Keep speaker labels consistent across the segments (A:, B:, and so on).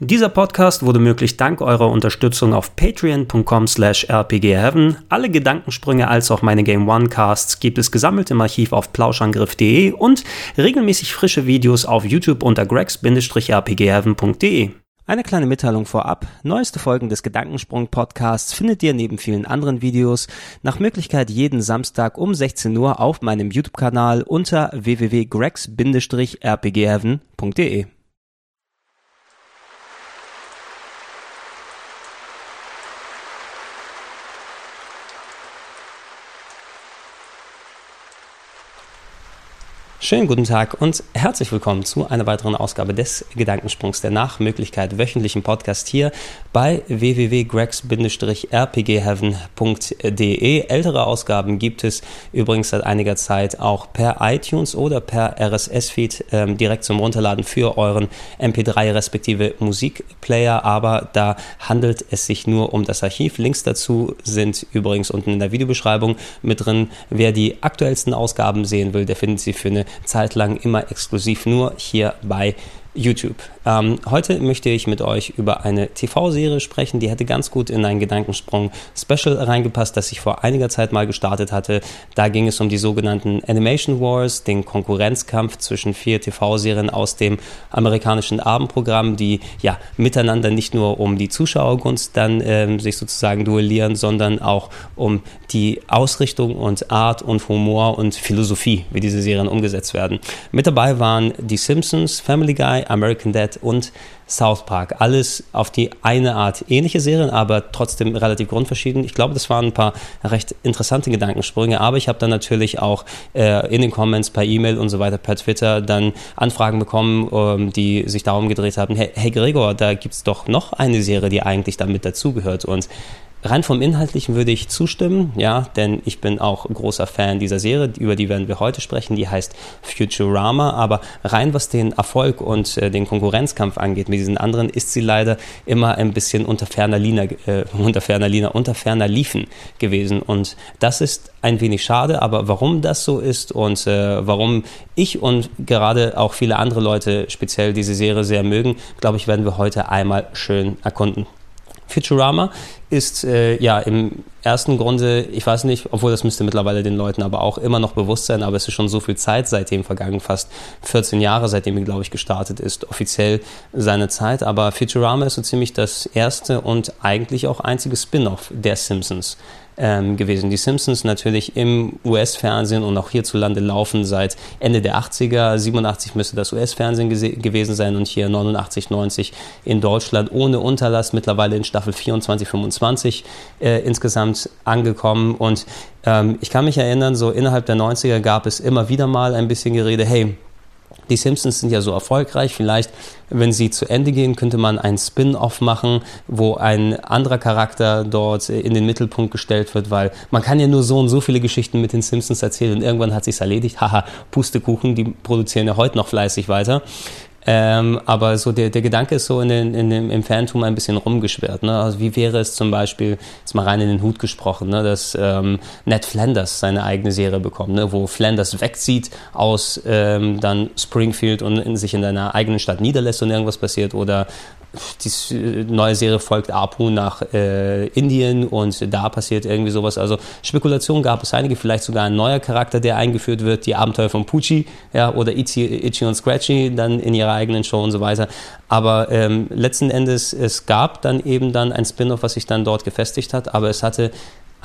A: Dieser Podcast wurde möglich dank eurer Unterstützung auf patreon.com slash rpgheaven. Alle Gedankensprünge als auch meine Game One Casts gibt es gesammelt im Archiv auf plauschangriff.de und regelmäßig frische Videos auf YouTube unter gregs-rpgheaven.de. Eine kleine Mitteilung vorab. Neueste Folgen des Gedankensprung Podcasts findet ihr neben vielen anderen Videos nach Möglichkeit jeden Samstag um 16 Uhr auf meinem YouTube-Kanal unter www.gregs-rpgheaven.de. Schönen guten Tag und herzlich willkommen zu einer weiteren Ausgabe des Gedankensprungs der nach Möglichkeit wöchentlichen Podcast hier bei www.gregs-rpgheaven.de. Ältere Ausgaben gibt es übrigens seit einiger Zeit auch per iTunes oder per RSS-Feed ähm, direkt zum Runterladen für euren MP3 respektive Musikplayer, aber da handelt es sich nur um das Archiv. Links dazu sind übrigens unten in der Videobeschreibung mit drin. Wer die aktuellsten Ausgaben sehen will, der findet sie für eine Zeit lang immer exklusiv nur hier bei YouTube. Ähm, heute möchte ich mit euch über eine TV-Serie sprechen, die hätte ganz gut in ein Gedankensprung-Special reingepasst, das ich vor einiger Zeit mal gestartet hatte. Da ging es um die sogenannten Animation Wars, den Konkurrenzkampf zwischen vier TV-Serien aus dem amerikanischen Abendprogramm, die ja miteinander nicht nur um die Zuschauergunst dann ähm, sich sozusagen duellieren, sondern auch um die Ausrichtung und Art und Humor und Philosophie, wie diese Serien umgesetzt werden. Mit dabei waren die Simpsons, Family Guy, American Dad und South Park. Alles auf die eine Art ähnliche Serien, aber trotzdem relativ grundverschieden. Ich glaube, das waren ein paar recht interessante Gedankensprünge, aber ich habe dann natürlich auch äh, in den Comments per E-Mail und so weiter, per Twitter dann Anfragen bekommen, ähm, die sich darum gedreht haben, hey, hey Gregor, da gibt es doch noch eine Serie, die eigentlich damit dazugehört und Rein vom Inhaltlichen würde ich zustimmen, ja, denn ich bin auch großer Fan dieser Serie, über die werden wir heute sprechen, die heißt Futurama, aber rein was den Erfolg und äh, den Konkurrenzkampf angeht mit diesen anderen, ist sie leider immer ein bisschen unter ferner Lina, äh, unter ferner Lina, unter ferner Liefen gewesen und das ist ein wenig schade, aber warum das so ist und äh, warum ich und gerade auch viele andere Leute speziell diese Serie sehr mögen, glaube ich, werden wir heute einmal schön erkunden. Futurama ist äh, ja im ersten Grunde, ich weiß nicht, obwohl das müsste mittlerweile den Leuten aber auch immer noch bewusst sein, aber es ist schon so viel Zeit seitdem vergangen, fast 14 Jahre seitdem er, glaube ich, gestartet ist, offiziell seine Zeit. Aber Futurama ist so ziemlich das erste und eigentlich auch einzige Spin-off der Simpsons ähm, gewesen. Die Simpsons natürlich im US-Fernsehen und auch hierzulande laufen seit Ende der 80er. 87 müsste das US-Fernsehen gewesen sein und hier 89, 90 in Deutschland ohne Unterlass. Mittlerweile in Staffel 24, 25 äh, insgesamt angekommen. Und ähm, ich kann mich erinnern, so innerhalb der 90er gab es immer wieder mal ein bisschen Gerede, hey, die Simpsons sind ja so erfolgreich. Vielleicht, wenn sie zu Ende gehen, könnte man einen Spin-off machen, wo ein anderer Charakter dort in den Mittelpunkt gestellt wird, weil man kann ja nur so und so viele Geschichten mit den Simpsons erzählen und irgendwann hat sich's erledigt. Haha, Pustekuchen, die produzieren ja heute noch fleißig weiter. Ähm, aber so der, der Gedanke ist so in den, in dem, im Phantom ein bisschen rumgeschwert. Ne? Also wie wäre es zum Beispiel, jetzt mal rein in den Hut gesprochen, ne? dass ähm, Ned Flanders seine eigene Serie bekommt, ne? wo Flanders wegzieht aus ähm, dann Springfield und in, sich in seiner eigenen Stadt niederlässt und irgendwas passiert oder die neue Serie folgt Apu nach äh, Indien und da passiert irgendwie sowas. Also Spekulationen gab es einige, vielleicht sogar ein neuer Charakter, der eingeführt wird, die Abenteuer von Pucci ja, oder Itchy, Itchy und Scratchy dann in ihrer eigenen Show und so weiter. Aber ähm, letzten Endes, es gab dann eben dann ein Spin-off, was sich dann dort gefestigt hat, aber es hatte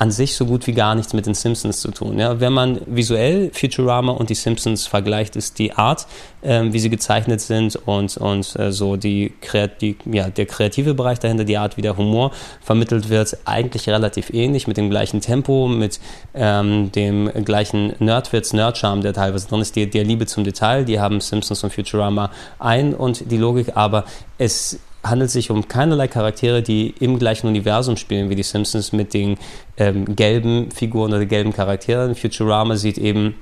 A: an sich so gut wie gar nichts mit den Simpsons zu tun. Ja, wenn man visuell Futurama und die Simpsons vergleicht, ist die Art, ähm, wie sie gezeichnet sind und, und äh, so die, die, ja, der kreative Bereich dahinter, die Art, wie der Humor vermittelt wird, eigentlich relativ ähnlich, mit dem gleichen Tempo, mit ähm, dem gleichen Nerdwitz, Nerdcharme, der teilweise drin ist, die, der Liebe zum Detail, die haben Simpsons und Futurama ein und die Logik, aber es handelt sich um keinerlei Charaktere, die im gleichen Universum spielen wie die Simpsons mit den ähm, gelben Figuren oder gelben Charakteren. Futurama sieht eben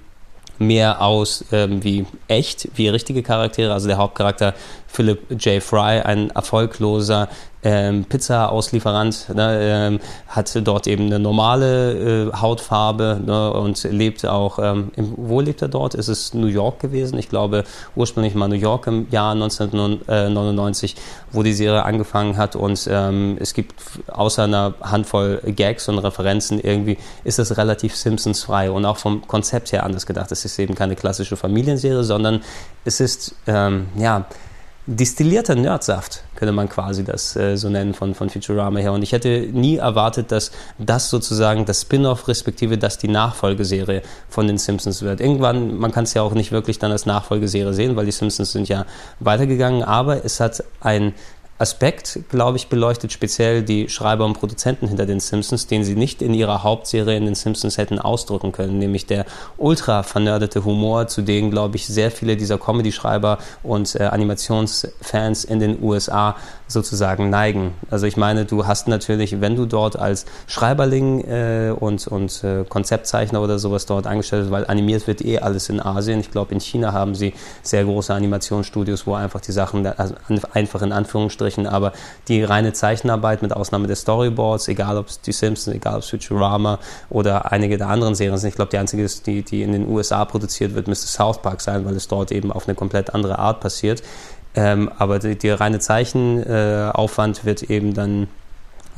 A: mehr aus ähm, wie echt, wie richtige Charaktere. Also der Hauptcharakter Philip J. Fry, ein erfolgloser ähm, Pizza-Auslieferant, ne, ähm, hat dort eben eine normale äh, Hautfarbe ne, und lebt auch, ähm, im, wo lebt er dort? Ist es New York gewesen? Ich glaube ursprünglich mal New York im Jahr 1999, wo die Serie angefangen hat und ähm, es gibt außer einer Handvoll Gags und Referenzen irgendwie, ist es relativ Simpsons-frei und auch vom Konzept her anders gedacht. Es ist eben keine klassische Familienserie, sondern es ist, ähm, ja, distillierter Nerdsaft, könnte man quasi das äh, so nennen von, von Futurama her. Und ich hätte nie erwartet, dass das sozusagen das Spin-off, respektive dass die Nachfolgeserie von den Simpsons wird. Irgendwann, man kann es ja auch nicht wirklich dann als Nachfolgeserie sehen, weil die Simpsons sind ja weitergegangen, aber es hat ein Aspekt, glaube ich, beleuchtet speziell die Schreiber und Produzenten hinter den Simpsons, den sie nicht in ihrer Hauptserie in den Simpsons hätten ausdrücken können, nämlich der ultra vernördete Humor, zu dem, glaube ich, sehr viele dieser Comedy-Schreiber und äh, Animationsfans in den USA sozusagen neigen. Also ich meine, du hast natürlich, wenn du dort als Schreiberling äh, und, und äh, Konzeptzeichner oder sowas dort angestellt bist, weil animiert wird eh alles in Asien. Ich glaube, in China haben sie sehr große Animationsstudios, wo einfach die Sachen, also einfach in Anführungsstrichen, aber die reine Zeichenarbeit mit Ausnahme der Storyboards, egal ob es die Simpsons, egal ob es Futurama oder einige der anderen Serien sind. Ich glaube, die einzige, die, die in den USA produziert wird, müsste South Park sein, weil es dort eben auf eine komplett andere Art passiert. Ähm, aber die reine Zeichenaufwand äh, wird eben dann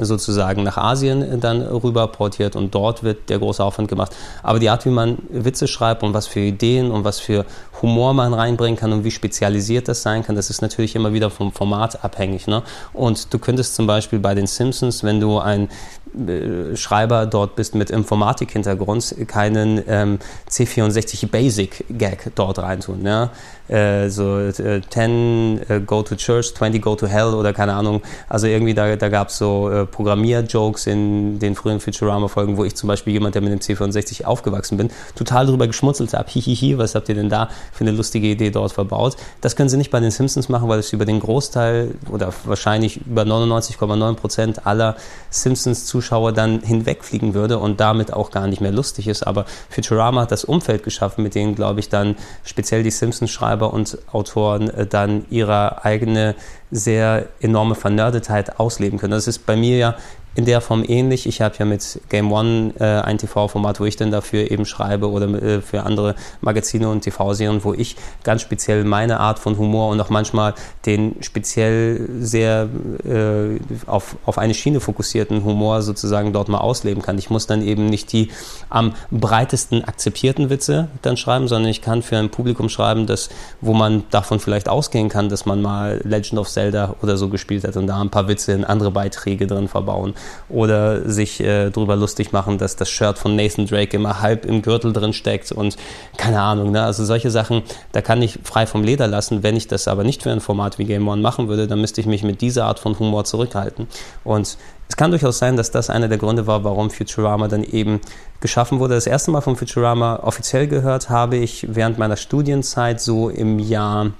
A: sozusagen nach Asien dann rüber portiert und dort wird der große Aufwand gemacht. Aber die Art, wie man Witze schreibt und was für Ideen und was für Humor man reinbringen kann und wie spezialisiert das sein kann, das ist natürlich immer wieder vom Format abhängig. Ne? Und du könntest zum Beispiel bei den Simpsons, wenn du ein äh, Schreiber dort bist mit Informatik-Hintergrund, keinen ähm, C64 Basic Gag dort reintun. Ja? Äh, so äh, 10 äh, Go to Church, 20 Go to Hell oder keine Ahnung. Also irgendwie da, da gab es so äh, Programmier-Jokes in den frühen Futurama-Folgen, wo ich zum Beispiel jemand, der mit dem C64 aufgewachsen bin, total drüber geschmunzelt habe. Hihihi, was habt ihr denn da für eine lustige Idee dort verbaut? Das können sie nicht bei den Simpsons machen, weil es über den Großteil oder wahrscheinlich über 99,9 Prozent aller Simpsons zu Zuschauer dann hinwegfliegen würde und damit auch gar nicht mehr lustig ist. Aber Futurama hat das Umfeld geschaffen, mit dem, glaube ich, dann speziell die Simpsons-Schreiber und Autoren äh, dann ihre eigene sehr enorme Vernördetheit ausleben können. Das ist bei mir ja in der Form ähnlich. Ich habe ja mit Game One äh, ein TV-Format, wo ich dann dafür eben schreibe oder äh, für andere Magazine und TV-Serien, wo ich ganz speziell meine Art von Humor und auch manchmal den speziell sehr äh, auf, auf eine Schiene fokussierten Humor sozusagen dort mal ausleben kann. Ich muss dann eben nicht die am breitesten akzeptierten Witze dann schreiben, sondern ich kann für ein Publikum schreiben, das, wo man davon vielleicht ausgehen kann, dass man mal Legend of Zelda oder so gespielt hat und da ein paar Witze in andere Beiträge drin verbauen oder sich äh, darüber lustig machen, dass das Shirt von Nathan Drake immer halb im Gürtel drin steckt und keine Ahnung. Ne? Also solche Sachen, da kann ich frei vom Leder lassen. Wenn ich das aber nicht für ein Format wie Game One machen würde, dann müsste ich mich mit dieser Art von Humor zurückhalten. Und es kann durchaus sein, dass das einer der Gründe war, warum Futurama dann eben geschaffen wurde. Das erste Mal von Futurama offiziell gehört habe ich während meiner Studienzeit so im Jahr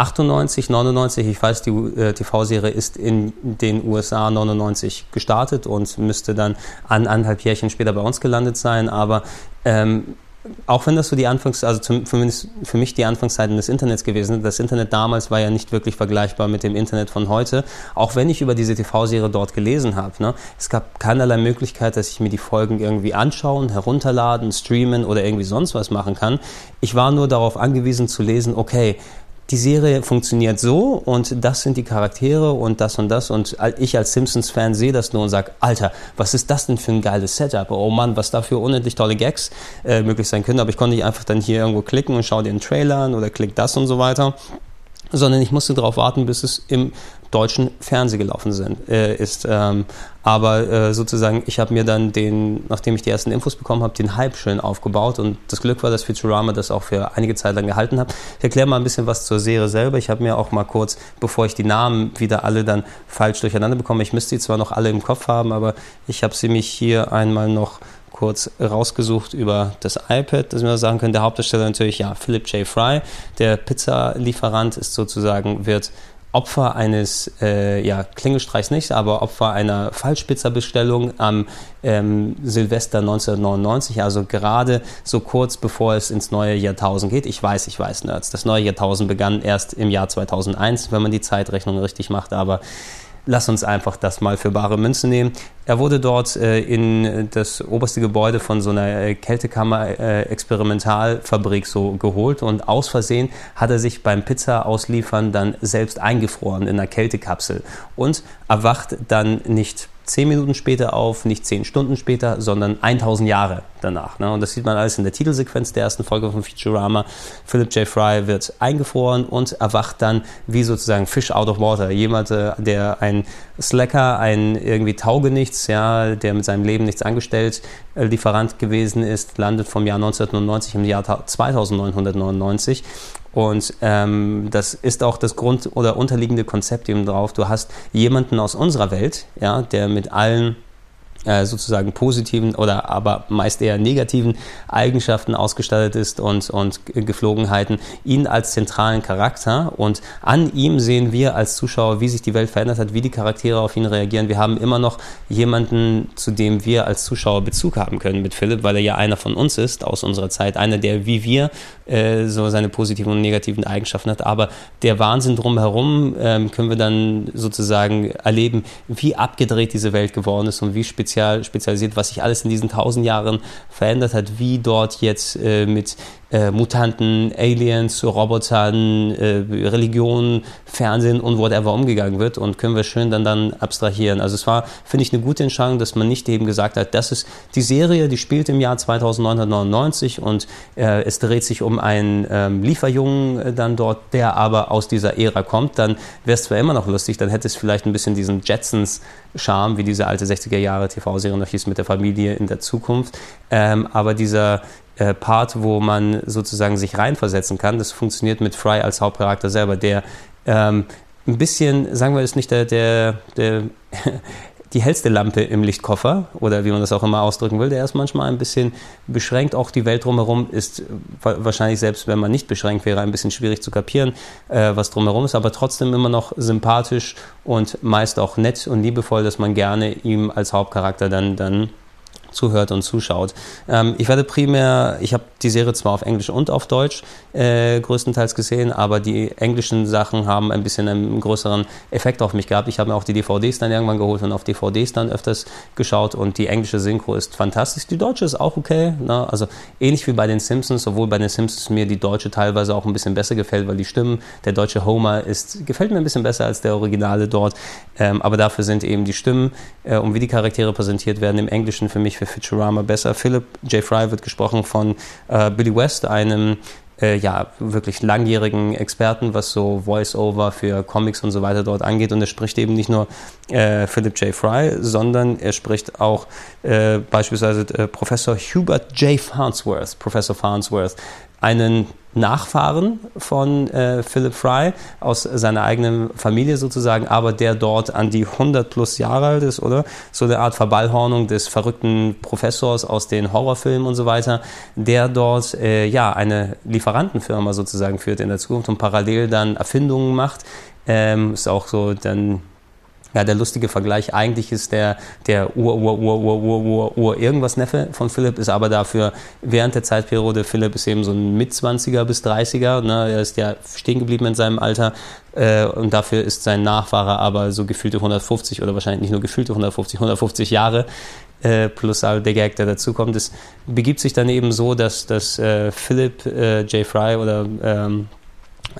A: 98, 99, ich weiß, die äh, TV-Serie ist in den USA 99 gestartet und müsste dann an anderthalb Jährchen später bei uns gelandet sein, aber ähm, auch wenn das so die Anfangs, also zumindest für mich die Anfangszeiten des Internets gewesen sind, das Internet damals war ja nicht wirklich vergleichbar mit dem Internet von heute, auch wenn ich über diese TV-Serie dort gelesen habe. Ne, es gab keinerlei Möglichkeit, dass ich mir die Folgen irgendwie anschauen, herunterladen, streamen oder irgendwie sonst was machen kann. Ich war nur darauf angewiesen zu lesen, okay, die Serie funktioniert so und das sind die Charaktere und das und das und ich als Simpsons-Fan sehe das nur und sage, Alter, was ist das denn für ein geiles Setup? Oh Mann, was da für unendlich tolle Gags äh, möglich sein können. Aber ich konnte nicht einfach dann hier irgendwo klicken und schau dir einen Trailer an oder klick das und so weiter sondern ich musste darauf warten, bis es im deutschen Fernsehen gelaufen sind, äh, ist. Ähm, aber äh, sozusagen, ich habe mir dann den, nachdem ich die ersten Infos bekommen habe, den Hype schön aufgebaut und das Glück war, dass Futurama das auch für einige Zeit lang gehalten hat. Ich erkläre mal ein bisschen was zur Serie selber. Ich habe mir auch mal kurz, bevor ich die Namen wieder alle dann falsch durcheinander bekomme, ich müsste die zwar noch alle im Kopf haben, aber ich habe sie mich hier einmal noch kurz rausgesucht über das iPad, dass wir sagen können. Der Hauptdarsteller natürlich, ja, Philip J. Fry. Der Pizzalieferant ist sozusagen, wird Opfer eines, äh, ja, Klingelstreichs nicht, aber Opfer einer Fallspitzerbestellung am ähm, Silvester 1999, also gerade so kurz bevor es ins neue Jahrtausend geht. Ich weiß, ich weiß, Nerds, das neue Jahrtausend begann erst im Jahr 2001, wenn man die Zeitrechnung richtig macht, aber lass uns einfach das mal für bare Münze nehmen. Er wurde dort äh, in das oberste Gebäude von so einer äh, Kältekammer-Experimentalfabrik äh, so geholt und aus Versehen hat er sich beim Pizza ausliefern dann selbst eingefroren in einer Kältekapsel und erwacht dann nicht zehn Minuten später auf, nicht zehn Stunden später, sondern 1000 Jahre danach. Ne? Und das sieht man alles in der Titelsequenz der ersten Folge von Futurama. Philip J. Fry wird eingefroren und erwacht dann wie sozusagen Fish out of water. Jemand, äh, der ein Slacker, ein irgendwie Taugenichts, ja, der mit seinem Leben nichts angestellt, äh, Lieferant gewesen ist, landet vom Jahr 1999 im Jahr 2999 und ähm, das ist auch das Grund- oder unterliegende Konzept eben drauf. Du hast jemanden aus unserer Welt, ja, der mit allen äh, sozusagen positiven oder aber meist eher negativen Eigenschaften ausgestattet ist und, und Geflogenheiten, ihn als zentralen Charakter. Und an ihm sehen wir als Zuschauer, wie sich die Welt verändert hat, wie die Charaktere auf ihn reagieren. Wir haben immer noch jemanden, zu dem wir als Zuschauer Bezug haben können mit Philipp, weil er ja einer von uns ist aus unserer Zeit, einer, der wie wir äh, so seine positiven und negativen Eigenschaften hat, aber der Wahnsinn drumherum äh, können wir dann sozusagen erleben, wie abgedreht diese Welt geworden ist und wie speziell spezial, spezialisiert, was sich alles in diesen tausend Jahren verändert hat, wie dort jetzt äh, mit äh, Mutanten, Aliens, Robotern, äh, Religionen, Fernsehen und whatever umgegangen wird und können wir schön dann, dann abstrahieren. Also es war, finde ich, eine gute Entscheidung, dass man nicht eben gesagt hat, das ist die Serie, die spielt im Jahr 2999 und äh, es dreht sich um einen ähm, Lieferjungen äh, dann dort, der aber aus dieser Ära kommt, dann wäre es zwar immer noch lustig, dann hätte es vielleicht ein bisschen diesen Jetsons-Charme, wie diese alte 60er Jahre TV-Serie noch hieß mit der Familie in der Zukunft, ähm, aber dieser äh, Part, wo man sozusagen sich reinversetzen kann. Das funktioniert mit Fry als Hauptcharakter selber, der ähm, ein bisschen, sagen wir, ist nicht der, der, der die hellste Lampe im Lichtkoffer oder wie man das auch immer ausdrücken will, der ist manchmal ein bisschen beschränkt. Auch die Welt drumherum ist wahrscheinlich selbst, wenn man nicht beschränkt wäre, ein bisschen schwierig zu kapieren, äh, was drumherum ist, aber trotzdem immer noch sympathisch und meist auch nett und liebevoll, dass man gerne ihm als Hauptcharakter dann, dann zuhört und zuschaut. Ähm, ich werde primär, ich habe die Serie zwar auf Englisch und auf Deutsch äh, größtenteils gesehen, aber die englischen Sachen haben ein bisschen einen größeren Effekt auf mich gehabt. Ich habe mir auch die DVDs dann irgendwann geholt und auf DVDs dann öfters geschaut und die englische Synchro ist fantastisch. Die deutsche ist auch okay, ne? also ähnlich wie bei den Simpsons, obwohl bei den Simpsons mir die deutsche teilweise auch ein bisschen besser gefällt, weil die Stimmen, der deutsche Homer ist, gefällt mir ein bisschen besser als der Originale dort, ähm, aber dafür sind eben die Stimmen äh, und wie die Charaktere präsentiert werden im Englischen für mich für Futurama besser. Philip J. Fry wird gesprochen von äh, Billy West, einem äh, ja, wirklich langjährigen Experten, was so Voice-Over für Comics und so weiter dort angeht. Und er spricht eben nicht nur äh, Philip J. Fry, sondern er spricht auch äh, beispielsweise äh, Professor Hubert J. Farnsworth, Professor Farnsworth, einen Nachfahren von äh, Philip Fry aus seiner eigenen Familie sozusagen, aber der dort an die 100 plus Jahre alt ist, oder? So eine Art Verballhornung des verrückten Professors aus den Horrorfilmen und so weiter, der dort äh, ja eine Lieferantenfirma sozusagen führt in der Zukunft und parallel dann Erfindungen macht. Ähm, ist auch so dann ja, der lustige Vergleich eigentlich ist der, der Ur, Ur, Ur, Ur, Ur, Ur, Ur irgendwas Neffe von Philipp, ist aber dafür während der Zeitperiode, Philipp ist eben so ein Mitzwanziger bis 30er, ne, er ist ja stehen geblieben in seinem Alter äh, und dafür ist sein Nachfahrer aber so gefühlte 150 oder wahrscheinlich nicht nur gefühlte 150, 150 Jahre äh, plus all der Gag, der dazukommt. Es begibt sich dann eben so, dass, dass äh, Philip äh, J. Fry oder ähm,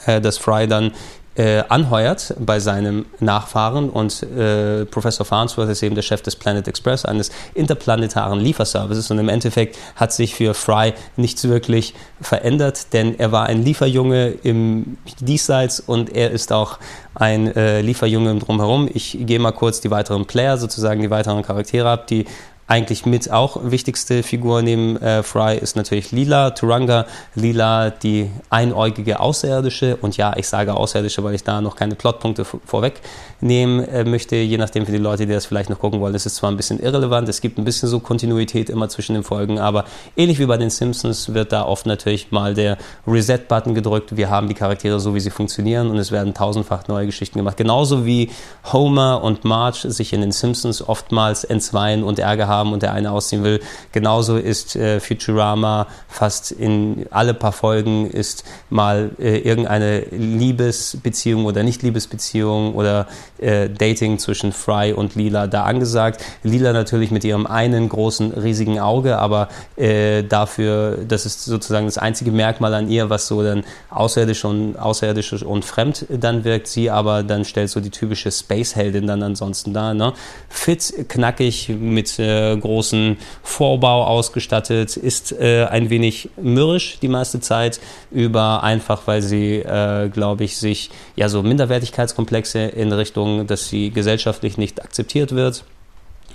A: äh, dass Fry dann äh, anheuert bei seinem Nachfahren und äh, Professor Farnsworth ist eben der Chef des Planet Express, eines interplanetaren Lieferservices und im Endeffekt hat sich für Fry nichts wirklich verändert, denn er war ein Lieferjunge im Diesseits und er ist auch ein äh, Lieferjunge Drumherum. Ich gehe mal kurz die weiteren Player, sozusagen die weiteren Charaktere ab, die eigentlich mit auch wichtigste Figur neben äh, Fry ist natürlich Lila, Turanga. Lila, die einäugige Außerirdische. Und ja, ich sage Außerirdische, weil ich da noch keine Plotpunkte vorwegnehmen äh, möchte, je nachdem für die Leute, die das vielleicht noch gucken wollen. Das ist zwar ein bisschen irrelevant, es gibt ein bisschen so Kontinuität immer zwischen den Folgen, aber ähnlich wie bei den Simpsons wird da oft natürlich mal der Reset-Button gedrückt. Wir haben die Charaktere so, wie sie funktionieren und es werden tausendfach neue Geschichten gemacht. Genauso wie Homer und Marge sich in den Simpsons oftmals entzweien und Ärger haben haben und der eine ausziehen will. Genauso ist äh, Futurama fast in alle paar Folgen ist mal äh, irgendeine Liebesbeziehung oder Nicht-Liebesbeziehung oder äh, Dating zwischen Fry und Lila da angesagt. Lila natürlich mit ihrem einen großen, riesigen Auge, aber äh, dafür, das ist sozusagen das einzige Merkmal an ihr, was so dann außerirdisch und, außerirdisch und fremd dann wirkt. Sie aber dann stellt so die typische Space-Heldin dann ansonsten da. Ne? Fit, knackig mit äh, großen Vorbau ausgestattet, ist äh, ein wenig mürrisch die meiste Zeit über, einfach weil sie, äh, glaube ich, sich ja so Minderwertigkeitskomplexe in Richtung, dass sie gesellschaftlich nicht akzeptiert wird.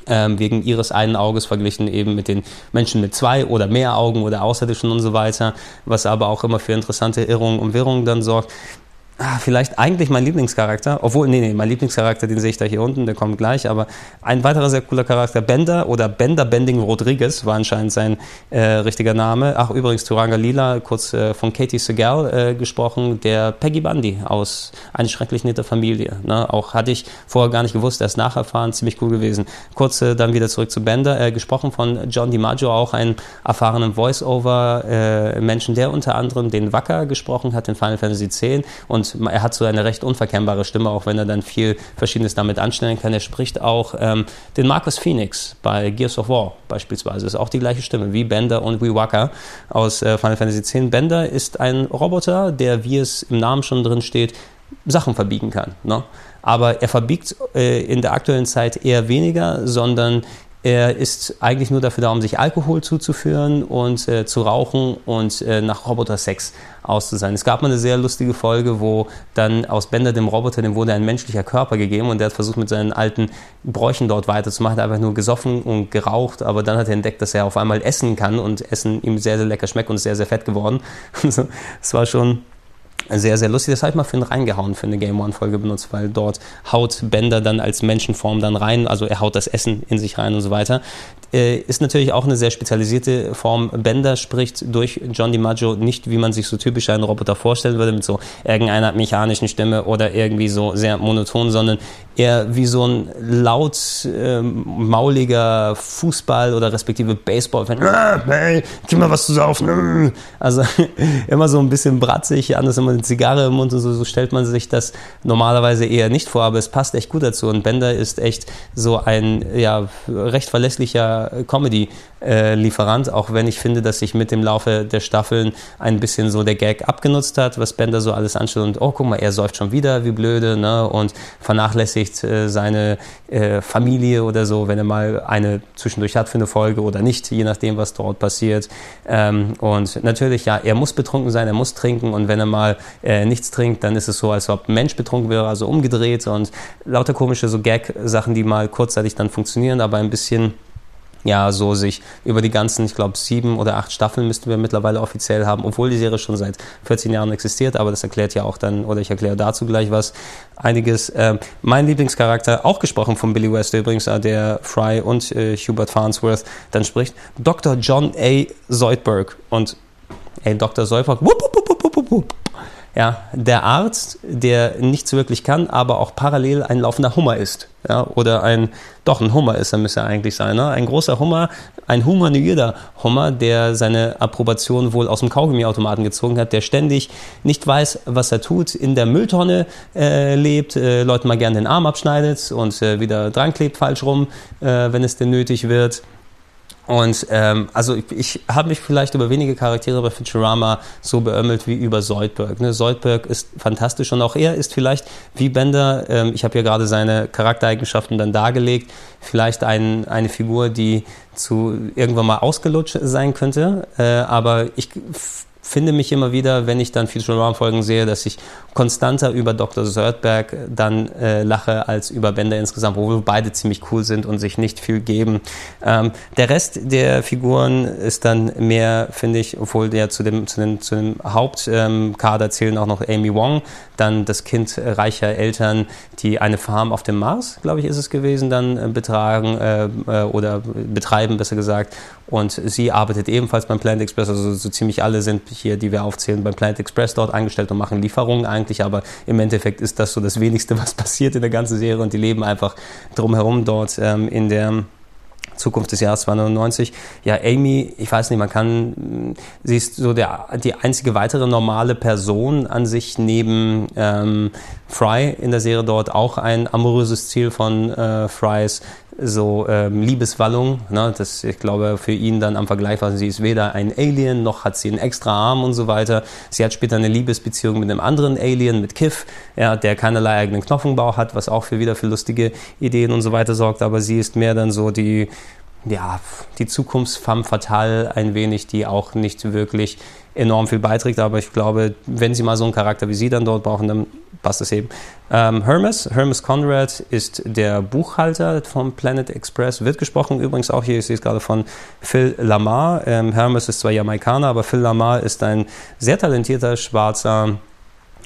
A: Ähm, wegen ihres einen Auges verglichen eben mit den Menschen mit zwei oder mehr Augen oder Außerirdischen und so weiter, was aber auch immer für interessante Irrungen und Wirrungen dann sorgt. Ah, vielleicht eigentlich mein Lieblingscharakter, obwohl, nee, nee, mein Lieblingscharakter, den sehe ich da hier unten, der kommt gleich, aber ein weiterer sehr cooler Charakter, Bender oder Bender Bending Rodriguez war anscheinend sein äh, richtiger Name. Ach, übrigens, Turanga Lila, kurz äh, von Katie Segal äh, gesprochen, der Peggy Bundy aus Eine schrecklich nette Familie. Ne? Auch hatte ich vorher gar nicht gewusst, erst nacherfahren, ziemlich cool gewesen. Kurz äh, dann wieder zurück zu Bender, äh, gesprochen von John DiMaggio, auch einen erfahrenen Voice-Over-Menschen, äh, der unter anderem den Wacker gesprochen hat in Final Fantasy X und und er hat so eine recht unverkennbare Stimme, auch wenn er dann viel Verschiedenes damit anstellen kann. Er spricht auch ähm, den Marcus Phoenix bei Gears of War beispielsweise. Ist auch die gleiche Stimme wie Bender und wie Waka aus äh, Final Fantasy X. Bender ist ein Roboter, der, wie es im Namen schon drin steht, Sachen verbiegen kann. Ne? Aber er verbiegt äh, in der aktuellen Zeit eher weniger, sondern er ist eigentlich nur dafür da, um sich Alkohol zuzuführen und äh, zu rauchen und äh, nach Roboter-Sex auszusein. Es gab mal eine sehr lustige Folge, wo dann aus Bender, dem Roboter, dem wurde ein menschlicher Körper gegeben und der hat versucht, mit seinen alten Bräuchen dort weiterzumachen, hat einfach nur gesoffen und geraucht, aber dann hat er entdeckt, dass er auf einmal essen kann und Essen ihm sehr, sehr lecker schmeckt und ist sehr, sehr fett geworden. Es war schon sehr, sehr lustig. Das habe ich mal für ihn reingehauen, für eine Game One-Folge benutzt, weil dort haut Bender dann als Menschenform dann rein, also er haut das Essen in sich rein und so weiter. Äh, ist natürlich auch eine sehr spezialisierte Form. Bender spricht durch John DiMaggio nicht, wie man sich so typisch einen Roboter vorstellen würde, mit so irgendeiner mechanischen Stimme oder irgendwie so sehr monoton, sondern eher wie so ein laut äh, mauliger Fußball- oder respektive Baseball-Fan. Ah, hey, gib mal was zu saufen. Also immer so ein bisschen bratzig, anders immer eine Zigarre im Mund und so, so stellt man sich das normalerweise eher nicht vor, aber es passt echt gut dazu. Und Bender ist echt so ein ja, recht verlässlicher Comedy-Lieferant, auch wenn ich finde, dass sich mit dem Laufe der Staffeln ein bisschen so der Gag abgenutzt hat, was Bender so alles anstellt. Und oh, guck mal, er säuft schon wieder, wie blöde, ne? Und vernachlässigt äh, seine äh, Familie oder so, wenn er mal eine zwischendurch hat für eine Folge oder nicht, je nachdem, was dort passiert. Ähm, und natürlich, ja, er muss betrunken sein, er muss trinken und wenn er mal äh, nichts trinkt, dann ist es so, als ob ein Mensch betrunken wäre, also umgedreht und lauter komische so Gag-Sachen, die mal kurzzeitig dann funktionieren, aber ein bisschen ja, so sich über die ganzen, ich glaube, sieben oder acht Staffeln müssten wir mittlerweile offiziell haben, obwohl die Serie schon seit 14 Jahren existiert, aber das erklärt ja auch dann, oder ich erkläre dazu gleich was, einiges. Ähm, mein Lieblingscharakter, auch gesprochen von Billy West übrigens, äh, der Fry und äh, Hubert Farnsworth dann spricht, Dr. John A. Zoidberg und ey, Dr. Zoidberg, wupp, wupp, wupp, wupp, wupp, ja, der Arzt, der nichts wirklich kann, aber auch parallel ein laufender Hummer ist. Ja, oder ein, doch ein Hummer ist er, müsste er eigentlich sein. Ne? Ein großer Hummer, ein humanoider Hummer, der seine Approbation wohl aus dem Kaugummiautomaten gezogen hat, der ständig nicht weiß, was er tut, in der Mülltonne äh, lebt, äh, Leuten mal gerne den Arm abschneidet und äh, wieder dran klebt falsch rum, äh, wenn es denn nötig wird. Und ähm, also ich, ich habe mich vielleicht über wenige Charaktere bei Futurama so beömmelt wie über Soldberg. Ne? Soldberg ist fantastisch und auch er ist vielleicht wie Bender, ähm, ich habe ja gerade seine Charaktereigenschaften dann dargelegt, vielleicht ein, eine Figur, die zu irgendwann mal ausgelutscht sein könnte. Äh, aber ich finde mich immer wieder, wenn ich dann Futurama-Folgen sehe, dass ich konstanter über Dr. Söldberg dann äh, lache als über Bender insgesamt, obwohl beide ziemlich cool sind und sich nicht viel geben. Ähm, der Rest der Figuren ist dann mehr, finde ich, obwohl der zu dem, zu dem, zu dem Hauptkader ähm, zählen auch noch Amy Wong, dann das Kind reicher Eltern, die eine Farm auf dem Mars, glaube ich, ist es gewesen, dann äh, betragen äh, äh, oder betreiben, besser gesagt. Und sie arbeitet ebenfalls beim Planet Express, also so ziemlich alle sind hier, die wir aufzählen, beim Planet Express dort angestellt und machen Lieferungen eigentlich, aber im Endeffekt ist das so das Wenigste, was passiert in der ganzen Serie. Und die leben einfach drumherum dort ähm, in der Zukunft des Jahres 299. Ja, Amy, ich weiß nicht, man kann, sie ist so der, die einzige weitere normale Person an sich neben ähm, Fry in der Serie dort. Auch ein amoröses Ziel von äh, Frys so ähm, Liebeswallung. Ne? Das, ich glaube, für ihn dann am Vergleich war, sie ist weder ein Alien, noch hat sie einen extra Arm und so weiter. Sie hat später eine Liebesbeziehung mit einem anderen Alien, mit Kiff, ja, der keinerlei eigenen Knochenbau hat, was auch für wieder für lustige Ideen und so weiter sorgt. Aber sie ist mehr dann so die, ja, die Zukunftsfemme fatale ein wenig, die auch nicht wirklich enorm viel beiträgt. Aber ich glaube, wenn sie mal so einen Charakter wie sie dann dort brauchen, dann passt es eben. Ähm, Hermes, Hermes Conrad ist der Buchhalter vom Planet Express, wird gesprochen übrigens auch hier, ich sehe es gerade von Phil Lamar. Ähm, Hermes ist zwar Jamaikaner, aber Phil Lamar ist ein sehr talentierter schwarzer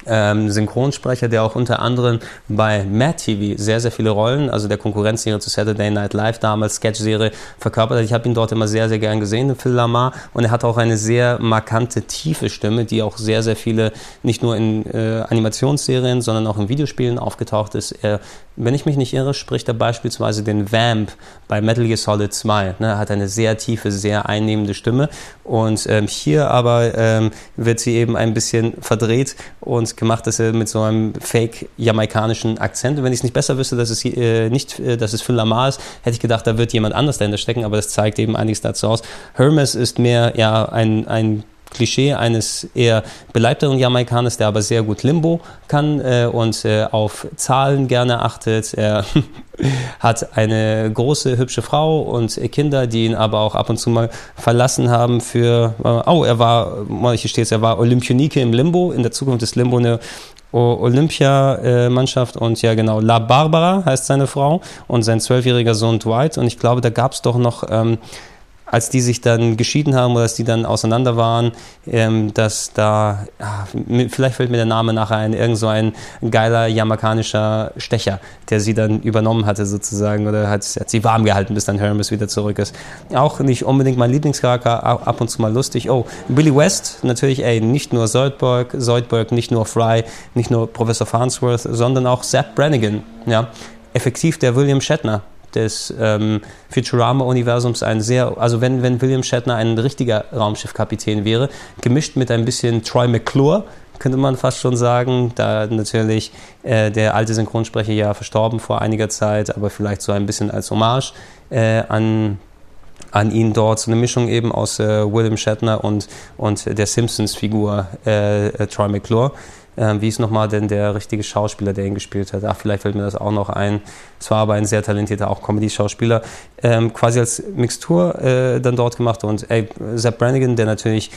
A: ähm, Synchronsprecher, der auch unter anderem bei Mad TV sehr, sehr viele Rollen, also der Konkurrenzserie zu Saturday Night Live damals, Sketch-Serie, verkörpert hat. Ich habe ihn dort immer sehr, sehr gern gesehen, Phil Lamar, und er hat auch eine sehr markante, tiefe Stimme, die auch sehr, sehr viele, nicht nur in äh, Animationsserien, sondern auch in Videospielen aufgetaucht ist. Er, wenn ich mich nicht irre, spricht er beispielsweise den Vamp bei Metal Gear Solid 2. Ne? Er hat eine sehr tiefe, sehr einnehmende Stimme und ähm, hier aber ähm, wird sie eben ein bisschen verdreht und gemacht, dass er mit so einem fake jamaikanischen Akzent. Und wenn ich es nicht besser wüsste, dass es äh, nicht, äh, dass es Phil Lamar ist, hätte ich gedacht, da wird jemand anders dahinter stecken, aber das zeigt eben einiges dazu aus. Hermes ist mehr ja ein, ein Klischee eines eher beleibteren Jamaikaners, der aber sehr gut Limbo kann äh, und äh, auf Zahlen gerne achtet. Er hat eine große, hübsche Frau und Kinder, die ihn aber auch ab und zu mal verlassen haben für, äh, oh, er war, hier steht er war Olympionike im Limbo, in der Zukunft ist Limbo eine Olympiamannschaft und ja genau, La Barbara heißt seine Frau und sein zwölfjähriger Sohn Dwight und ich glaube, da gab es doch noch ähm, als die sich dann geschieden haben oder als die dann auseinander waren, ähm, dass da, ja, vielleicht fällt mir der Name nachher ein, irgend so ein geiler jamaicanischer Stecher, der sie dann übernommen hatte sozusagen oder hat, hat sie warm gehalten, bis dann Hermes wieder zurück ist. Auch nicht unbedingt mein Lieblingscharakter, ab und zu mal lustig. Oh, Billy West, natürlich, ey, nicht nur Zoidberg, Zoidberg, nicht nur Fry, nicht nur Professor Farnsworth, sondern auch Zap Brannigan, ja. Effektiv der William Shatner des ähm, Futurama-Universums ein sehr, also wenn, wenn William Shatner ein richtiger Raumschiffkapitän wäre, gemischt mit ein bisschen Troy McClure, könnte man fast schon sagen, da natürlich äh, der alte Synchronsprecher ja verstorben vor einiger Zeit, aber vielleicht so ein bisschen als Hommage äh, an an ihn dort so eine Mischung eben aus äh, William Shatner und, und der Simpsons-Figur äh, äh, Troy McClure. Ähm, wie ist nochmal denn der richtige Schauspieler, der ihn gespielt hat? Ach, vielleicht fällt mir das auch noch ein. Es war aber ein sehr talentierter, auch Comedy-Schauspieler. Ähm, quasi als Mixtur äh, dann dort gemacht. Und ey, Zap Brannigan, der natürlich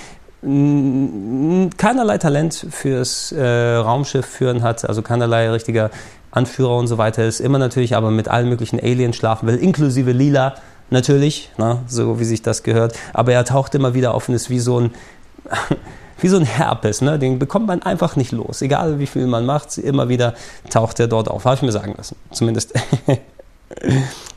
A: keinerlei Talent fürs äh, Raumschiff führen hat, also keinerlei richtiger Anführer und so weiter ist, immer natürlich aber mit allen möglichen Aliens schlafen will, inklusive Lila natürlich, na, ne, so wie sich das gehört. Aber er taucht immer wieder auf und ist wie so ein wie so ein Herpes, ne? den bekommt man einfach nicht los. Egal wie viel man macht, immer wieder taucht er dort auf. Habe ich mir sagen lassen. Zumindest.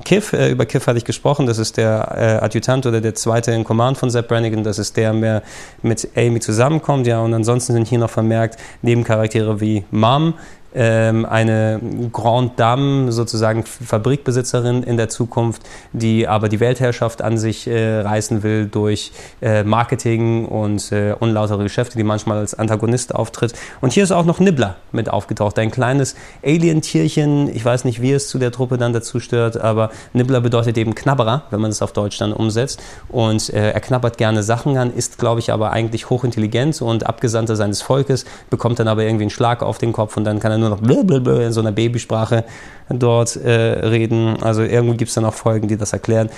A: Kiff, äh, über Kiff hatte ich gesprochen, das ist der äh, Adjutant oder der zweite in Command von Zeb Brannigan, das ist der, der mit Amy zusammenkommt, ja, und ansonsten sind hier noch vermerkt Nebencharaktere wie Mom, eine Grand Dame, sozusagen Fabrikbesitzerin in der Zukunft, die aber die Weltherrschaft an sich äh, reißen will durch äh, Marketing und äh, unlautere Geschäfte, die manchmal als Antagonist auftritt. Und hier ist auch noch Nibbler mit aufgetaucht, ein kleines Alien-Tierchen. Ich weiß nicht, wie es zu der Truppe dann dazu stört, aber Nibbler bedeutet eben Knabberer, wenn man es auf Deutsch dann umsetzt. Und äh, er knabbert gerne Sachen an, ist, glaube ich, aber eigentlich hochintelligent und Abgesandter seines Volkes, bekommt dann aber irgendwie einen Schlag auf den Kopf und dann kann er nur nur noch in so einer Babysprache dort äh, reden. Also irgendwo gibt es dann auch Folgen, die das erklären.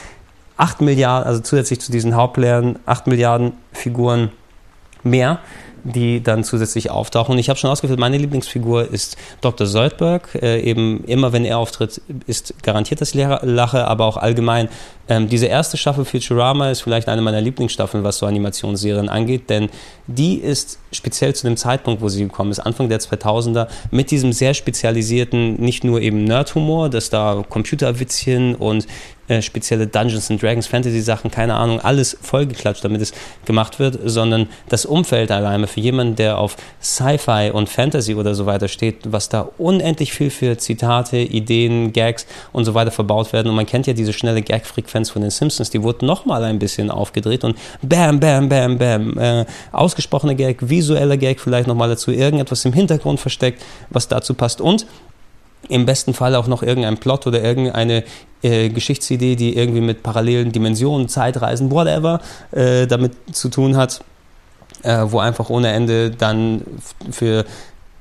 A: 8 Milliarden, also zusätzlich zu diesen Hauptplayern, 8 Milliarden Figuren mehr die dann zusätzlich auftauchen. Und ich habe schon ausgeführt, meine Lieblingsfigur ist Dr. Soldberg. Äh, eben immer, wenn er auftritt, ist garantiert das Lache, aber auch allgemein. Ähm, diese erste Staffel Futurama ist vielleicht eine meiner Lieblingsstaffeln, was so Animationsserien angeht, denn die ist speziell zu dem Zeitpunkt, wo sie gekommen ist, Anfang der 2000er, mit diesem sehr spezialisierten, nicht nur eben Nerd-Humor, dass da Computerwitzchen und äh, spezielle Dungeons and Dragons, Fantasy-Sachen, keine Ahnung, alles vollgeklatscht, damit es gemacht wird, sondern das Umfeld alleine für jemanden, der auf Sci-Fi und Fantasy oder so weiter steht, was da unendlich viel für Zitate, Ideen, Gags und so weiter verbaut werden. Und man kennt ja diese schnelle Gag-Frequenz von den Simpsons, die wurde nochmal ein bisschen aufgedreht und bam, bam, bam, bam, äh, ausgesprochener Gag, visueller Gag vielleicht nochmal dazu, irgendetwas im Hintergrund versteckt, was dazu passt und im besten Fall auch noch irgendein Plot oder irgendeine äh, Geschichtsidee, die irgendwie mit parallelen Dimensionen, Zeitreisen, whatever, äh, damit zu tun hat, äh, wo einfach ohne Ende dann für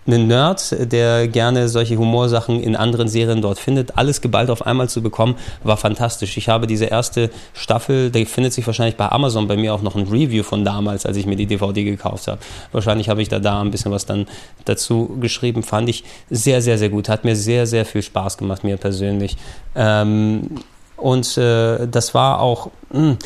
A: einen Nerd, der gerne solche Humorsachen in anderen Serien dort findet, alles geballt auf einmal zu bekommen, war fantastisch. Ich habe diese erste Staffel, da findet sich wahrscheinlich bei Amazon bei mir auch noch ein Review von damals, als ich mir die DVD gekauft habe. Wahrscheinlich habe ich da da ein bisschen was dann dazu geschrieben. Fand ich sehr, sehr, sehr gut. Hat mir sehr, sehr viel Spaß gemacht, mir persönlich. Ähm, und äh, das war auch, mh, hm,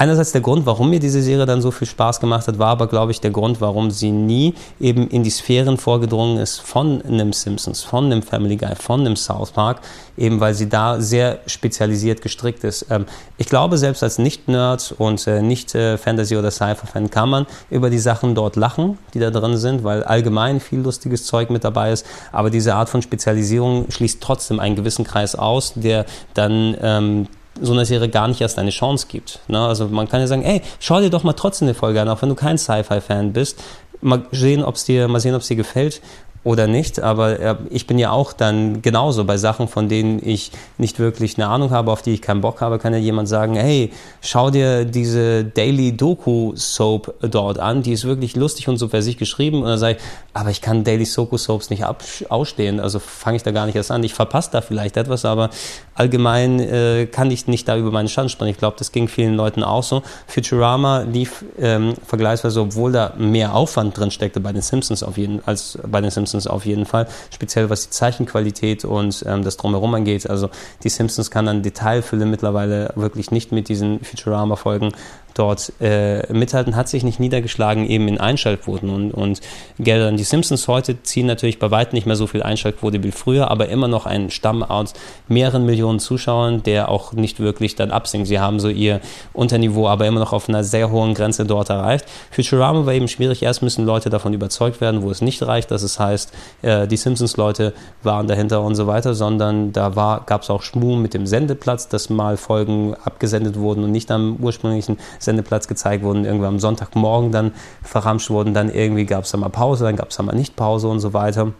A: einerseits der Grund, warum mir diese Serie dann so viel Spaß gemacht hat, war aber, glaube ich, der Grund, warum sie nie eben in die Sphären vorgedrungen ist von einem Simpsons, von einem Family Guy, von einem South Park, eben weil sie da sehr spezialisiert gestrickt ist. Ähm, ich glaube, selbst als Nicht-Nerd und äh, Nicht-Fantasy- oder Sci-Fi-Fan kann man über die Sachen dort lachen, die da drin sind, weil allgemein viel lustiges Zeug mit dabei ist. Aber diese Art von Spezialisierung schließt trotzdem einen gewissen Kreis aus, der dann ähm, so einer Serie gar nicht erst eine Chance gibt. Ne? Also man kann ja sagen, ey, schau dir doch mal trotzdem eine Folge an, auch wenn du kein Sci-Fi-Fan bist. Mal sehen, ob es dir, mal sehen, ob es dir gefällt oder nicht, aber äh, ich bin ja auch dann genauso bei Sachen, von denen ich nicht wirklich eine Ahnung habe, auf die ich keinen Bock habe, kann ja jemand sagen, hey, schau dir diese Daily Doku Soap dort an, die ist wirklich lustig und so für sich geschrieben und dann sage ich, aber ich kann Daily Soku Soaps nicht ausstehen, also fange ich da gar nicht erst an. Ich verpasse da vielleicht etwas, aber allgemein äh, kann ich nicht da über meinen Stand sprechen. Ich glaube, das ging vielen Leuten auch so. Futurama lief ähm, vergleichsweise, obwohl da mehr Aufwand drin steckte bei den Simpsons auf jeden als bei den Simpsons Simpsons auf jeden Fall, speziell was die Zeichenqualität und ähm, das Drumherum angeht. Also die Simpsons kann an Detailfülle mittlerweile wirklich nicht mit diesen Futurama-Folgen dort äh, mithalten, hat sich nicht niedergeschlagen eben in Einschaltquoten und, und Geldern. Die Simpsons heute ziehen natürlich bei weitem nicht mehr so viel Einschaltquote wie früher, aber immer noch einen Stamm aus mehreren Millionen Zuschauern, der auch nicht wirklich dann absinkt. Sie haben so ihr Unterniveau aber immer noch auf einer sehr hohen Grenze dort erreicht. Futurama war eben schwierig. Erst müssen Leute davon überzeugt werden, wo es nicht reicht, dass es heißt, äh, die Simpsons-Leute waren dahinter und so weiter, sondern da gab es auch Schmuh mit dem Sendeplatz, dass mal Folgen abgesendet wurden und nicht am ursprünglichen Sendeplatz gezeigt wurden, irgendwann am Sonntagmorgen dann verramscht wurden, dann irgendwie gab es da mal Pause, dann gab es da mal nicht Pause und so weiter.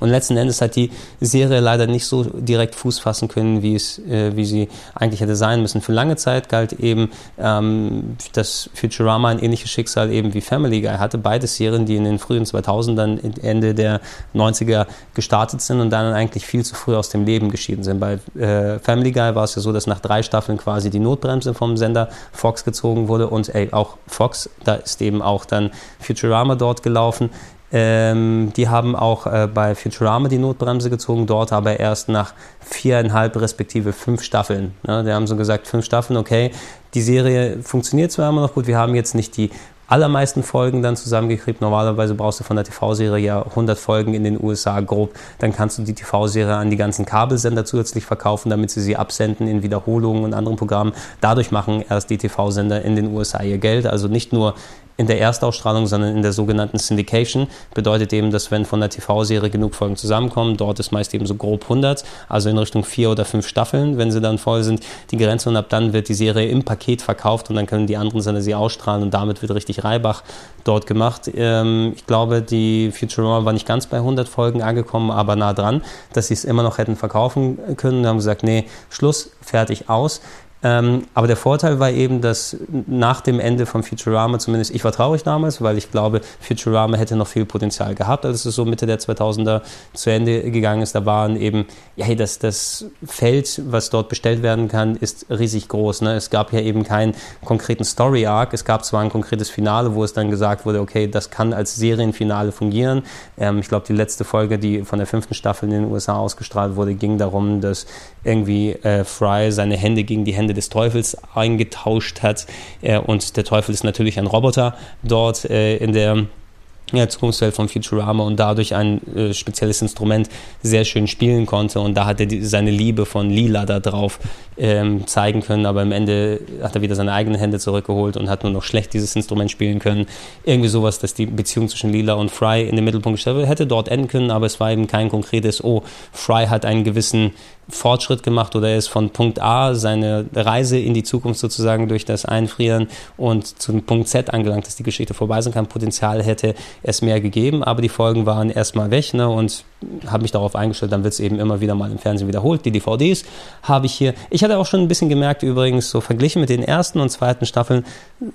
A: Und letzten Endes hat die Serie leider nicht so direkt Fuß fassen können, wie, es, äh, wie sie eigentlich hätte sein müssen. Für lange Zeit galt eben, ähm, dass Futurama ein ähnliches Schicksal eben wie Family Guy hatte. Beide Serien, die in den frühen 2000ern, Ende der 90er gestartet sind und dann eigentlich viel zu früh aus dem Leben geschieden sind. Bei äh, Family Guy war es ja so, dass nach drei Staffeln quasi die Notbremse vom Sender Fox gezogen wurde und ey, auch Fox, da ist eben auch dann Futurama dort gelaufen. Ähm, die haben auch äh, bei Futurama die Notbremse gezogen, dort aber erst nach viereinhalb respektive fünf Staffeln. Ne? Die haben so gesagt, fünf Staffeln, okay, die Serie funktioniert zwar immer noch gut, wir haben jetzt nicht die allermeisten Folgen dann zusammengekriegt. Normalerweise brauchst du von der TV-Serie ja 100 Folgen in den USA grob. Dann kannst du die TV-Serie an die ganzen Kabelsender zusätzlich verkaufen, damit sie sie absenden in Wiederholungen und anderen Programmen. Dadurch machen erst die TV-Sender in den USA ihr Geld. Also nicht nur in der Erstausstrahlung, sondern in der sogenannten Syndication. Bedeutet eben, dass wenn von der TV-Serie genug Folgen zusammenkommen, dort ist meist eben so grob 100, also in Richtung vier oder fünf Staffeln, wenn sie dann voll sind, die Grenze und ab dann wird die Serie im Paket verkauft und dann können die anderen Sender sie ausstrahlen und damit wird richtig Reibach dort gemacht. Ähm, ich glaube, die Futurama war nicht ganz bei 100 Folgen angekommen, aber nah dran, dass sie es immer noch hätten verkaufen können. Wir haben gesagt, nee, Schluss, fertig, aus. Ähm, aber der Vorteil war eben, dass nach dem Ende von Futurama, zumindest ich war traurig damals, weil ich glaube, Futurama hätte noch viel Potenzial gehabt, als es so Mitte der 2000er zu Ende gegangen ist. Da waren eben, ja, hey, das, das Feld, was dort bestellt werden kann, ist riesig groß. Ne? Es gab ja eben keinen konkreten Story-Arc. Es gab zwar ein konkretes Finale, wo es dann gesagt wurde, okay, das kann als Serienfinale fungieren. Ähm, ich glaube, die letzte Folge, die von der fünften Staffel in den USA ausgestrahlt wurde, ging darum, dass irgendwie äh, Fry seine Hände gegen die Hände Hände des Teufels eingetauscht hat. Äh, und der Teufel ist natürlich ein Roboter dort äh, in der ja, Zukunftswelt von Futurama und dadurch ein äh, spezielles Instrument sehr schön spielen konnte. Und da hat er die, seine Liebe von Lila da drauf ähm, zeigen können, aber am Ende hat er wieder seine eigenen Hände zurückgeholt und hat nur noch schlecht dieses Instrument spielen können. Irgendwie sowas, dass die Beziehung zwischen Lila und Fry in den Mittelpunkt gestellt hätte dort enden können, aber es war eben kein konkretes, oh, Fry hat einen gewissen Fortschritt gemacht oder er ist von Punkt A seine Reise in die Zukunft sozusagen durch das Einfrieren und zum Punkt Z angelangt, dass die Geschichte vorbei sein kann. Potenzial hätte es mehr gegeben, aber die Folgen waren erstmal weg ne, und habe mich darauf eingestellt, dann wird es eben immer wieder mal im Fernsehen wiederholt. Die DVDs habe ich hier. Ich hatte auch schon ein bisschen gemerkt, übrigens, so verglichen mit den ersten und zweiten Staffeln,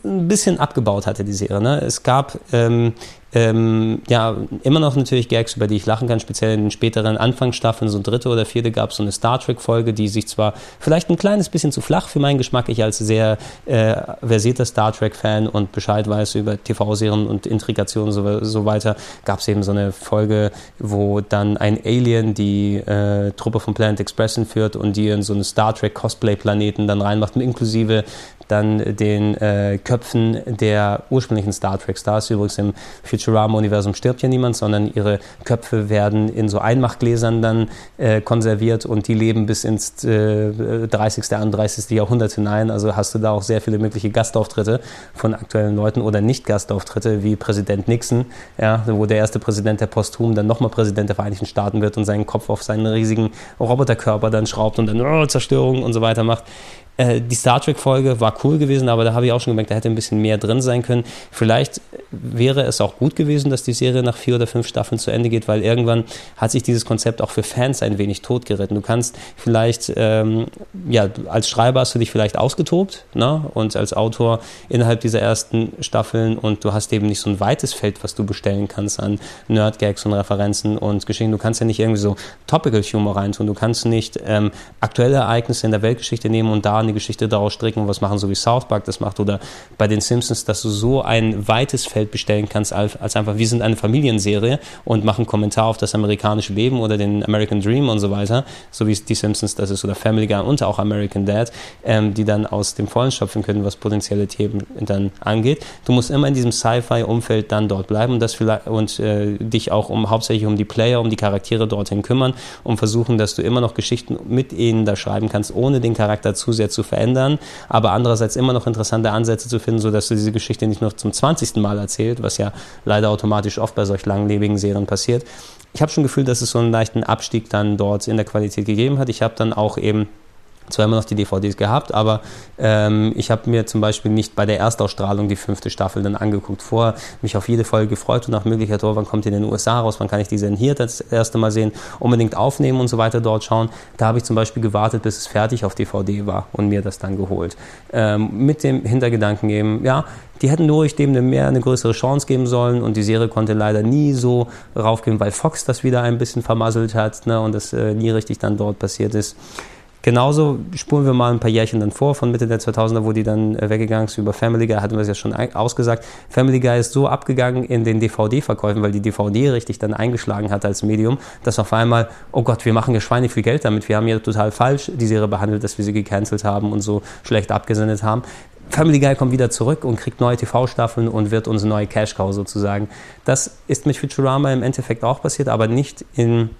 A: ein bisschen abgebaut hatte die Serie. Ne? Es gab ähm, ähm, ja, immer noch natürlich Gags, über die ich lachen kann, speziell in den späteren Anfangsstaffeln, so dritte oder vierte gab es so eine Star Trek-Folge, die sich zwar vielleicht ein kleines bisschen zu flach für meinen Geschmack, ich als sehr äh, versierter Star Trek-Fan und Bescheid weiß über TV-Serien und Intrigationen und so, so weiter, gab es eben so eine Folge, wo dann ein Alien die äh, Truppe von Planet Express entführt und die in so einen Star Trek Cosplay-Planeten dann reinmacht, inklusive dann den äh, Köpfen der ursprünglichen Star Trek Stars. Übrigens im Futurama-Universum stirbt ja niemand, sondern ihre Köpfe werden in so Einmachgläsern dann äh, konserviert und die leben bis ins äh, 30., 31. Jahrhundert hinein. Also hast du da auch sehr viele mögliche Gastauftritte von aktuellen Leuten oder Nicht-Gastauftritte wie Präsident Nixon, ja, wo der erste Präsident der posthum dann nochmal Präsident der Vereinigten Staaten wird und seinen Kopf auf seinen riesigen Roboterkörper dann schraubt und dann oh, Zerstörung und so weiter macht. Äh, die Star Trek-Folge war cool gewesen, aber da habe ich auch schon gemerkt, da hätte ein bisschen mehr drin sein können. Vielleicht wäre es auch gut gewesen, dass die Serie nach vier oder fünf Staffeln zu Ende geht, weil irgendwann hat sich dieses Konzept auch für Fans ein wenig totgeritten. Du kannst vielleicht, ähm, ja, als Schreiber hast du dich vielleicht ausgetobt ne? und als Autor innerhalb dieser ersten Staffeln und du hast eben nicht so ein weites Feld, was du bestellen kannst an Nerd-Gags und Referenzen und Geschichten. Du kannst ja nicht irgendwie so Topical-Humor reintun. Du kannst nicht ähm, aktuelle Ereignisse in der Weltgeschichte nehmen und da eine Geschichte daraus stricken und was machen, so wie South Park das macht oder bei den Simpsons, dass du so ein weites Feld bestellen kannst, als, einfach, wir sind eine Familienserie und machen Kommentar auf das amerikanische Leben oder den American Dream und so weiter, so wie die Simpsons das ist oder Family Guy und auch American Dad, ähm, die dann aus dem Vollen schöpfen können, was potenzielle Themen dann angeht. Du musst immer in diesem Sci-Fi-Umfeld dann dort bleiben und, das vielleicht, und äh, dich auch um hauptsächlich um die Player, um die Charaktere dorthin kümmern und versuchen, dass du immer noch Geschichten mit ihnen da schreiben kannst, ohne den Charakter zu sehr verändern, aber andererseits immer noch interessante Ansätze zu finden, sodass du diese Geschichte nicht noch zum 20. Mal erzählt, was ja leider automatisch oft bei solch langlebigen Serien passiert. Ich habe schon Gefühl, dass es so einen leichten Abstieg dann dort in der Qualität gegeben hat. Ich habe dann auch eben zwar immer noch die DVDs gehabt, aber ähm, ich habe mir zum Beispiel nicht bei der Erstausstrahlung die fünfte Staffel dann angeguckt. Vorher mich auf jede Folge gefreut und nach Möglichkeit, oh, wann kommt die in den USA raus, wann kann ich diese denn hier das erste Mal sehen, unbedingt aufnehmen und so weiter dort schauen. Da habe ich zum Beispiel gewartet, bis es fertig auf DVD war und mir das dann geholt. Ähm, mit dem Hintergedanken eben, ja, die hätten durch dem mehr eine größere Chance geben sollen und die Serie konnte leider nie so raufgehen, weil Fox das wieder ein bisschen vermasselt hat ne, und das äh, nie richtig dann dort passiert ist. Genauso spuren wir mal ein paar Jährchen dann vor, von Mitte der 2000er, wo die dann äh, weggegangen ist über Family Guy, hatten wir es ja schon ausgesagt. Family Guy ist so abgegangen in den DVD-Verkäufen, weil die DVD richtig dann eingeschlagen hat als Medium, dass auf einmal, oh Gott, wir machen ja Schweine viel Geld damit, wir haben ja total falsch die Serie behandelt, dass wir sie gecancelt haben und so schlecht abgesendet haben. Family Guy kommt wieder zurück und kriegt neue TV-Staffeln und wird unsere neue Cash-Cow sozusagen. Das ist mit Futurama im Endeffekt auch passiert, aber nicht in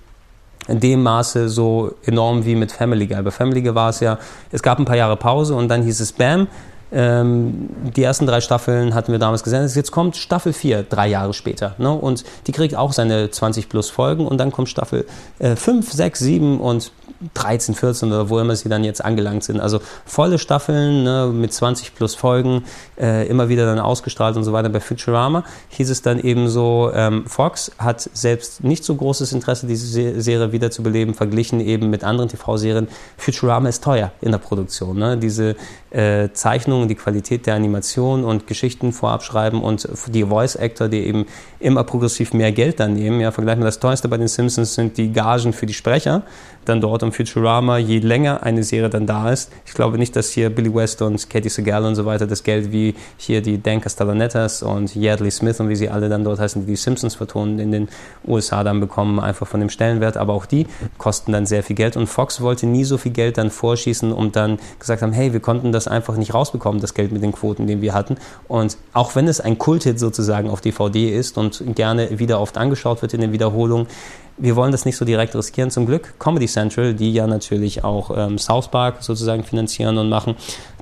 A: in dem Maße so enorm wie mit Family Guy. Bei Family Guy war es ja, es gab ein paar Jahre Pause und dann hieß es Bam, ähm, die ersten drei Staffeln hatten wir damals gesendet. Jetzt kommt Staffel 4, drei Jahre später. Ne? Und die kriegt auch seine 20 plus Folgen und dann kommt Staffel äh, 5, 6, 7 und 13, 14 oder wo immer sie dann jetzt angelangt sind. Also volle Staffeln ne, mit 20 plus Folgen, äh, immer wieder dann ausgestrahlt und so weiter. Bei Futurama hieß es dann eben so, ähm, Fox hat selbst nicht so großes Interesse, diese Serie wiederzubeleben, verglichen eben mit anderen TV-Serien. Futurama ist teuer in der Produktion. Ne? Diese äh, Zeichnungen, die Qualität der Animation und Geschichten vorab schreiben und die Voice-Actor, die eben immer progressiv mehr Geld dann nehmen. Ja, vergleichen wir das teuerste bei den Simpsons sind die Gagen für die Sprecher, dann dort um Futurama, je länger eine Serie dann da ist. Ich glaube nicht, dass hier Billy West und Katie Segal und so weiter das Geld wie hier die Dan Castellanettas und Yardley Smith und wie sie alle dann dort heißen, die die Simpsons vertonen, in den USA dann bekommen, einfach von dem Stellenwert. Aber auch die kosten dann sehr viel Geld und Fox wollte nie so viel Geld dann vorschießen und dann gesagt haben, hey, wir konnten das einfach nicht rausbekommen, das Geld mit den Quoten, den wir hatten. Und auch wenn es ein Kulthit sozusagen auf DVD ist und gerne wieder oft angeschaut wird in den Wiederholungen, wir wollen das nicht so direkt riskieren. Zum Glück Comedy Central, die ja natürlich auch ähm, South Park sozusagen finanzieren und machen,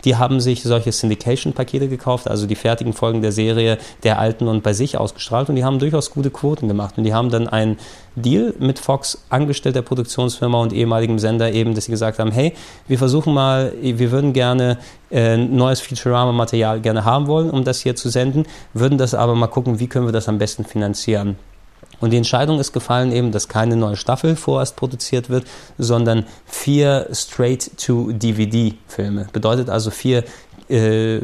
A: die haben sich solche Syndication-Pakete gekauft, also die fertigen Folgen der Serie der alten und bei sich ausgestrahlt und die haben durchaus gute Quoten gemacht und die haben dann einen Deal mit Fox angestellt, der Produktionsfirma und ehemaligem Sender eben, dass sie gesagt haben, hey, wir versuchen mal, wir würden gerne äh, neues Futurama-Material gerne haben wollen, um das hier zu senden, würden das aber mal gucken, wie können wir das am besten finanzieren. Und die Entscheidung ist gefallen eben, dass keine neue Staffel vorerst produziert wird, sondern vier Straight-to-DVD-Filme. Bedeutet also vier äh,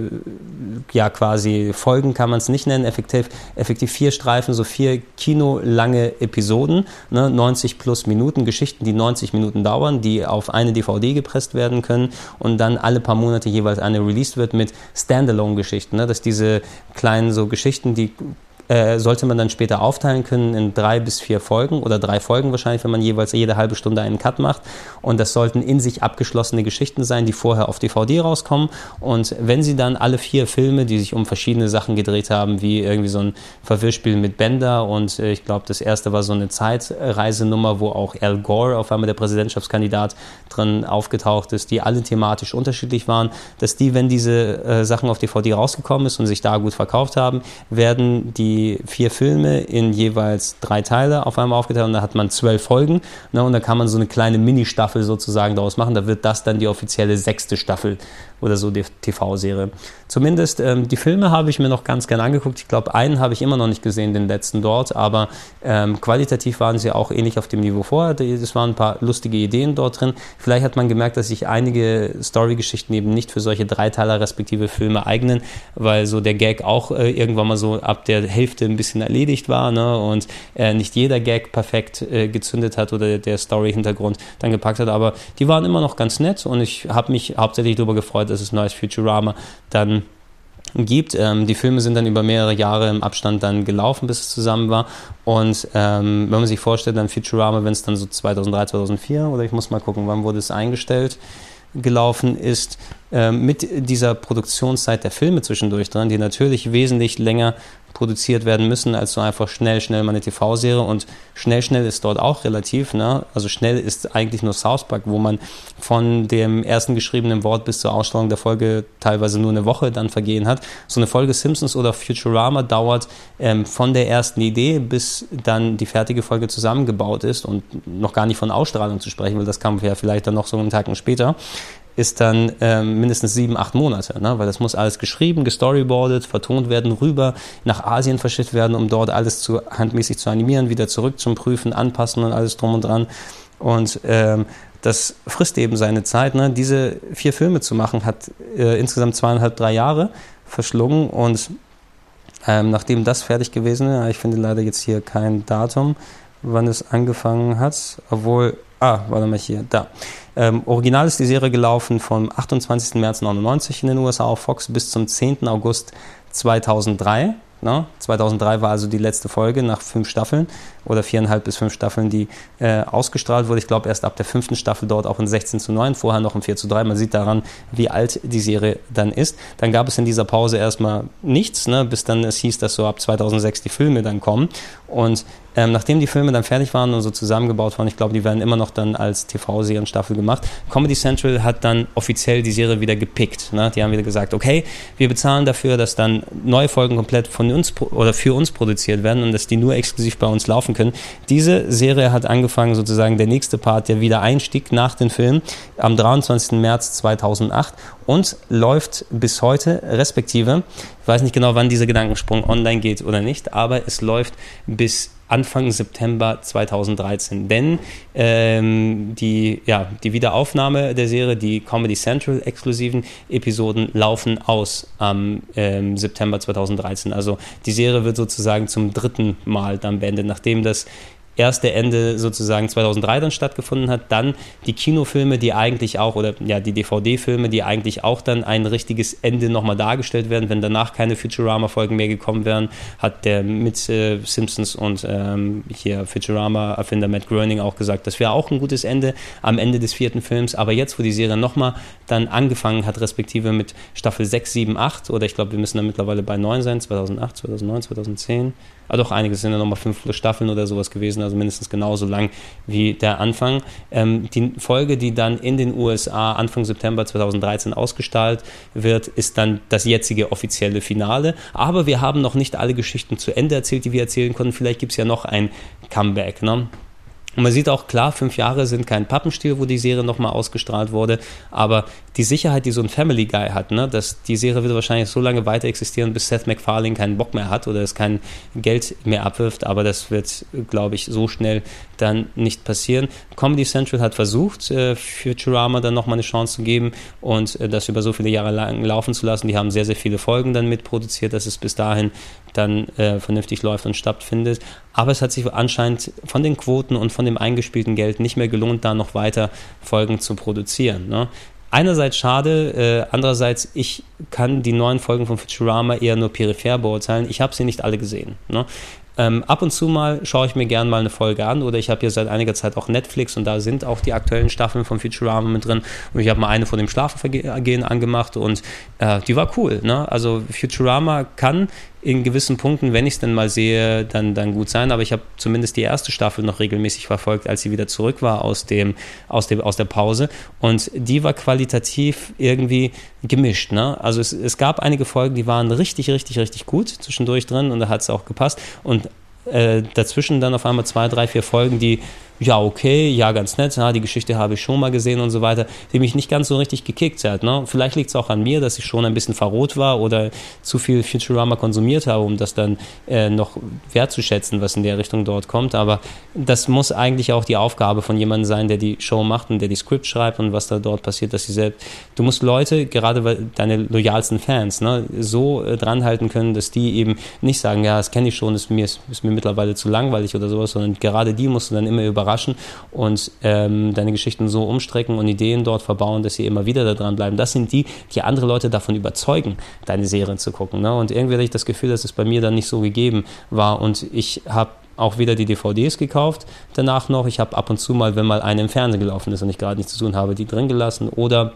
A: ja quasi Folgen kann man es nicht nennen, effektiv, effektiv vier Streifen, so vier kinolange Episoden, ne, 90 plus Minuten, Geschichten, die 90 Minuten dauern, die auf eine DVD gepresst werden können und dann alle paar Monate jeweils eine released wird mit Standalone-Geschichten, ne, dass diese kleinen so Geschichten, die äh, sollte man dann später aufteilen können in drei bis vier Folgen oder drei Folgen wahrscheinlich, wenn man jeweils jede halbe Stunde einen Cut macht. Und das sollten in sich abgeschlossene Geschichten sein, die vorher auf DVD rauskommen. Und wenn sie dann alle vier Filme, die sich um verschiedene Sachen gedreht haben, wie irgendwie so ein Verwirrspiel mit Bender und äh, ich glaube, das erste war so eine Zeitreisenummer, wo auch Al Gore auf einmal der Präsidentschaftskandidat drin aufgetaucht ist, die alle thematisch unterschiedlich waren, dass die, wenn diese äh, Sachen auf DVD rausgekommen ist und sich da gut verkauft haben, werden die vier Filme in jeweils drei Teile auf einmal aufgeteilt und da hat man zwölf Folgen ne, und da kann man so eine kleine Mini-Staffel sozusagen daraus machen. Da wird das dann die offizielle sechste Staffel oder so die TV-Serie. Zumindest ähm, die Filme habe ich mir noch ganz gerne angeguckt. Ich glaube, einen habe ich immer noch nicht gesehen, den letzten dort, aber ähm, qualitativ waren sie auch ähnlich auf dem Niveau vorher. Es waren ein paar lustige Ideen dort drin. Vielleicht hat man gemerkt, dass sich einige Story-Geschichten eben nicht für solche Dreiteiler respektive Filme eignen, weil so der Gag auch äh, irgendwann mal so ab der Hälfte ein bisschen erledigt war ne? und äh, nicht jeder Gag perfekt äh, gezündet hat oder der Story-Hintergrund dann gepackt hat. Aber die waren immer noch ganz nett und ich habe mich hauptsächlich darüber gefreut, dass es neues Futurama dann gibt. Ähm, die Filme sind dann über mehrere Jahre im Abstand dann gelaufen, bis es zusammen war. Und ähm, wenn man sich vorstellt, dann Futurama, wenn es dann so 2003, 2004 oder ich muss mal gucken, wann wurde es eingestellt, gelaufen ist, äh, mit dieser Produktionszeit der Filme zwischendurch dran, die natürlich wesentlich länger produziert werden müssen, als so einfach schnell, schnell mal eine TV-Serie. Und schnell, schnell ist dort auch relativ. Ne? Also schnell ist eigentlich nur South Park, wo man von dem ersten geschriebenen Wort bis zur Ausstrahlung der Folge teilweise nur eine Woche dann vergehen hat. So eine Folge Simpsons oder Futurama dauert ähm, von der ersten Idee, bis dann die fertige Folge zusammengebaut ist und noch gar nicht von Ausstrahlung zu sprechen, weil das kam ja vielleicht dann noch so einen Tag später ist dann ähm, mindestens sieben, acht Monate, ne? weil das muss alles geschrieben, gestoryboardet, vertont werden, rüber nach Asien verschickt werden, um dort alles zu handmäßig zu animieren, wieder zurück zum Prüfen, anpassen und alles drum und dran. Und ähm, das frisst eben seine Zeit. Ne? Diese vier Filme zu machen, hat äh, insgesamt zweieinhalb, drei Jahre verschlungen und ähm, nachdem das fertig gewesen ist, ich finde leider jetzt hier kein Datum, wann es angefangen hat, obwohl, ah, warte mal hier, da. Ähm, original ist die Serie gelaufen vom 28. März 99 in den USA auf Fox bis zum 10. August 2003. Ne? 2003 war also die letzte Folge nach fünf Staffeln oder viereinhalb bis fünf Staffeln, die äh, ausgestrahlt wurde. Ich glaube erst ab der fünften Staffel dort auch in 16 zu 9, vorher noch in 4 zu 3. Man sieht daran, wie alt die Serie dann ist. Dann gab es in dieser Pause erstmal nichts, ne? bis dann es hieß, dass so ab 2006 die Filme dann kommen. Und ähm, nachdem die Filme dann fertig waren und so zusammengebaut waren, ich glaube, die werden immer noch dann als TV-Serienstaffel gemacht, Comedy Central hat dann offiziell die Serie wieder gepickt. Ne? Die haben wieder gesagt, okay, wir bezahlen dafür, dass dann neue Folgen komplett von uns oder für uns produziert werden und dass die nur exklusiv bei uns laufen können. Diese Serie hat angefangen, sozusagen der nächste Part, der Wiedereinstieg nach den Filmen, am 23. März 2008 und läuft bis heute, respektive, ich weiß nicht genau, wann dieser Gedankensprung online geht oder nicht, aber es läuft bis Anfang September 2013. Denn ähm, die, ja, die Wiederaufnahme der Serie, die Comedy Central exklusiven Episoden laufen aus am ähm, September 2013. Also die Serie wird sozusagen zum dritten Mal dann beendet, nachdem das erste Ende sozusagen 2003 dann stattgefunden hat, dann die Kinofilme, die eigentlich auch, oder ja, die DVD-Filme, die eigentlich auch dann ein richtiges Ende nochmal dargestellt werden, wenn danach keine Futurama-Folgen mehr gekommen wären, hat der mit äh, Simpsons und ähm, hier Futurama-Erfinder Matt Groening auch gesagt, das wäre auch ein gutes Ende am Ende des vierten Films, aber jetzt, wo die Serie nochmal dann angefangen hat, respektive mit Staffel 6, 7, 8, oder ich glaube, wir müssen da mittlerweile bei 9 sein, 2008, 2009, 2010, Ah, doch, einiges sind ja nochmal fünf Staffeln oder sowas gewesen, also mindestens genauso lang wie der Anfang. Ähm, die Folge, die dann in den USA Anfang September 2013 ausgestrahlt wird, ist dann das jetzige offizielle Finale. Aber wir haben noch nicht alle Geschichten zu Ende erzählt, die wir erzählen konnten. Vielleicht gibt es ja noch ein Comeback. Ne? Und man sieht auch klar, fünf Jahre sind kein Pappenstiel, wo die Serie nochmal ausgestrahlt wurde, aber die Sicherheit, die so ein Family Guy hat, ne, dass die Serie wird wahrscheinlich so lange weiter existieren, bis Seth MacFarlane keinen Bock mehr hat oder es kein Geld mehr abwirft, aber das wird, glaube ich, so schnell dann nicht passieren. Comedy Central hat versucht, äh, Futurama dann nochmal eine Chance zu geben und äh, das über so viele Jahre lang laufen zu lassen. Die haben sehr, sehr viele Folgen dann mitproduziert, dass es bis dahin dann äh, vernünftig läuft und stattfindet. Aber es hat sich anscheinend von den Quoten und von dem eingespielten Geld nicht mehr gelohnt, da noch weiter Folgen zu produzieren. Ne? Einerseits schade, äh, andererseits, ich kann die neuen Folgen von Futurama eher nur peripher beurteilen. Ich habe sie nicht alle gesehen. Ne? Ähm, ab und zu mal schaue ich mir gerne mal eine Folge an oder ich habe hier seit einiger Zeit auch Netflix und da sind auch die aktuellen Staffeln von Futurama mit drin und ich habe mal eine von dem Schlafengehen angemacht und äh, die war cool. Ne? Also Futurama kann in gewissen Punkten, wenn ich es denn mal sehe, dann, dann gut sein. Aber ich habe zumindest die erste Staffel noch regelmäßig verfolgt, als sie wieder zurück war aus, dem, aus, dem, aus der Pause. Und die war qualitativ irgendwie gemischt. Ne? Also es, es gab einige Folgen, die waren richtig, richtig, richtig gut zwischendurch drin und da hat es auch gepasst. Und äh, dazwischen dann auf einmal zwei, drei, vier Folgen, die ja, okay, ja, ganz nett, ja, die Geschichte habe ich schon mal gesehen und so weiter, die mich nicht ganz so richtig gekickt hat. Ne? Vielleicht liegt es auch an mir, dass ich schon ein bisschen verrot war oder zu viel Futurama konsumiert habe, um das dann äh, noch wertzuschätzen, was in der Richtung dort kommt. Aber das muss eigentlich auch die Aufgabe von jemandem sein, der die Show macht und der die Script schreibt und was da dort passiert, dass sie selbst. Du musst Leute, gerade deine loyalsten Fans, ne, so äh, dranhalten können, dass die eben nicht sagen, ja, das kenne ich schon, ist mir, ist, ist mir mittlerweile zu langweilig oder sowas, sondern gerade die musst du dann immer überraschen überraschen und ähm, deine Geschichten so umstrecken und Ideen dort verbauen, dass sie immer wieder da dran bleiben. Das sind die, die andere Leute davon überzeugen, deine Serien zu gucken. Ne? Und irgendwie hatte ich das Gefühl, dass es bei mir dann nicht so gegeben war und ich habe auch wieder die DVDs gekauft danach noch. Ich habe ab und zu mal, wenn mal eine im Fernsehen gelaufen ist und ich gerade nichts zu tun habe, die drin gelassen oder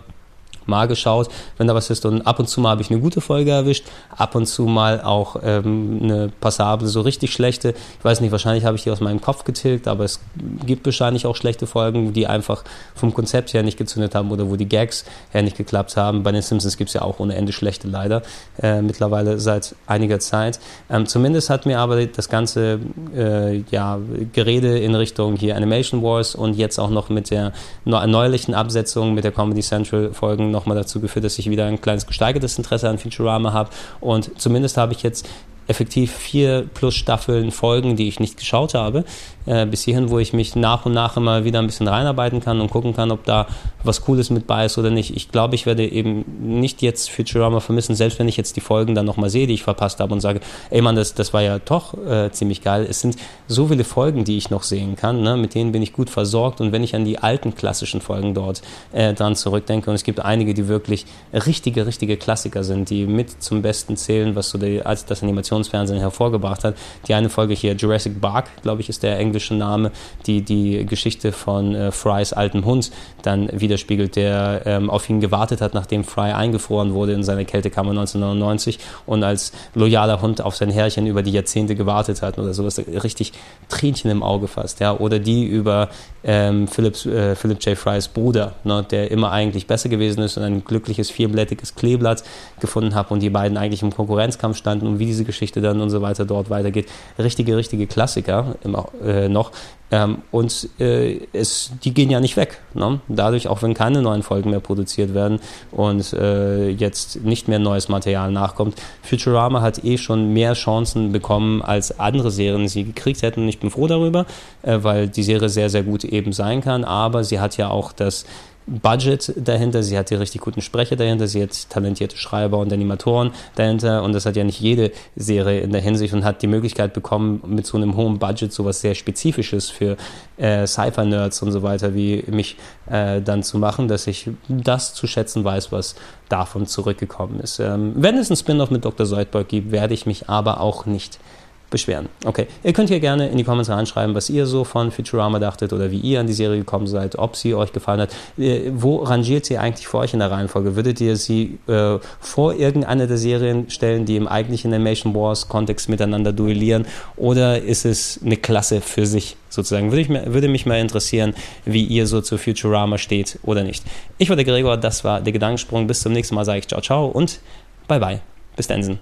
A: mal geschaut, wenn da was ist. Und ab und zu mal habe ich eine gute Folge erwischt, ab und zu mal auch ähm, eine passable, so richtig schlechte. Ich weiß nicht, wahrscheinlich habe ich die aus meinem Kopf getilgt, aber es gibt wahrscheinlich auch schlechte Folgen, die einfach vom Konzept her nicht gezündet haben oder wo die Gags her nicht geklappt haben. Bei den Simpsons gibt es ja auch ohne Ende schlechte, leider, äh, mittlerweile seit einiger Zeit. Ähm, zumindest hat mir aber das ganze äh, ja, Gerede in Richtung hier Animation Wars und jetzt auch noch mit der neuerlichen Absetzung mit der Comedy Central Folgen nochmal dazu geführt, dass ich wieder ein kleines gesteigertes Interesse an Futurama habe. Und zumindest habe ich jetzt effektiv vier plus Staffeln Folgen, die ich nicht geschaut habe, äh, bis hierhin, wo ich mich nach und nach immer wieder ein bisschen reinarbeiten kann und gucken kann, ob da was Cooles mit bei ist oder nicht. Ich glaube, ich werde eben nicht jetzt Futurama vermissen, selbst wenn ich jetzt die Folgen dann nochmal sehe, die ich verpasst habe und sage, ey Mann, das, das war ja doch äh, ziemlich geil. Es sind so viele Folgen, die ich noch sehen kann, ne? mit denen bin ich gut versorgt und wenn ich an die alten klassischen Folgen dort äh, dran zurückdenke und es gibt einige, die wirklich richtige, richtige Klassiker sind, die mit zum Besten zählen, was so die, als das Animationsfernsehen hervorgebracht hat. Die eine Folge hier, Jurassic Park, glaube ich, ist der englische Name, die die Geschichte von äh, Frys altem Hund dann widerspiegelt, der ähm, auf ihn gewartet hat, nachdem Fry eingefroren wurde in seiner Kältekammer 1999 und als loyaler Hund auf sein Herrchen über die Jahrzehnte gewartet hat oder sowas, richtig Tränchen im Auge fasst. Ja? Oder die über ähm, Philipp, äh, Philip J. Frys Bruder, ne, der immer eigentlich besser gewesen ist und ein glückliches vierblättiges Kleeblatt gefunden hat und die beiden eigentlich im Konkurrenzkampf standen und wie diese Geschichte dann und so weiter dort weitergeht. Richtige, richtige Klassiker immer, äh, noch. Ähm, und äh, es, die gehen ja nicht weg. Ne? Dadurch, auch wenn keine neuen Folgen mehr produziert werden und äh, jetzt nicht mehr neues Material nachkommt. Futurama hat eh schon mehr Chancen bekommen, als andere Serien sie gekriegt hätten. Ich bin froh darüber, äh, weil die Serie sehr, sehr gut eben sein kann. Aber sie hat ja auch das Budget dahinter, sie hat die richtig guten Sprecher dahinter, sie hat talentierte Schreiber und Animatoren dahinter und das hat ja nicht jede Serie in der Hinsicht und hat die Möglichkeit bekommen, mit so einem hohen Budget sowas sehr Spezifisches für äh, Sci-Fi-Nerds und so weiter wie mich äh, dann zu machen, dass ich das zu schätzen weiß, was davon zurückgekommen ist. Ähm, wenn es ein Spin-off mit Dr. Zoidberg gibt, werde ich mich aber auch nicht beschweren. Okay, ihr könnt hier gerne in die Kommentare reinschreiben, was ihr so von Futurama dachtet oder wie ihr an die Serie gekommen seid, ob sie euch gefallen hat. Äh, wo rangiert sie eigentlich für euch in der Reihenfolge? Würdet ihr sie äh, vor irgendeiner der Serien stellen, die im eigentlichen Animation Wars Kontext miteinander duellieren oder ist es eine Klasse für sich sozusagen? Würde, ich, würde mich mal interessieren, wie ihr so zu Futurama steht oder nicht. Ich war der Gregor, das war der Gedankensprung. Bis zum nächsten Mal sage ich ciao, ciao und bye bye. Bis dann.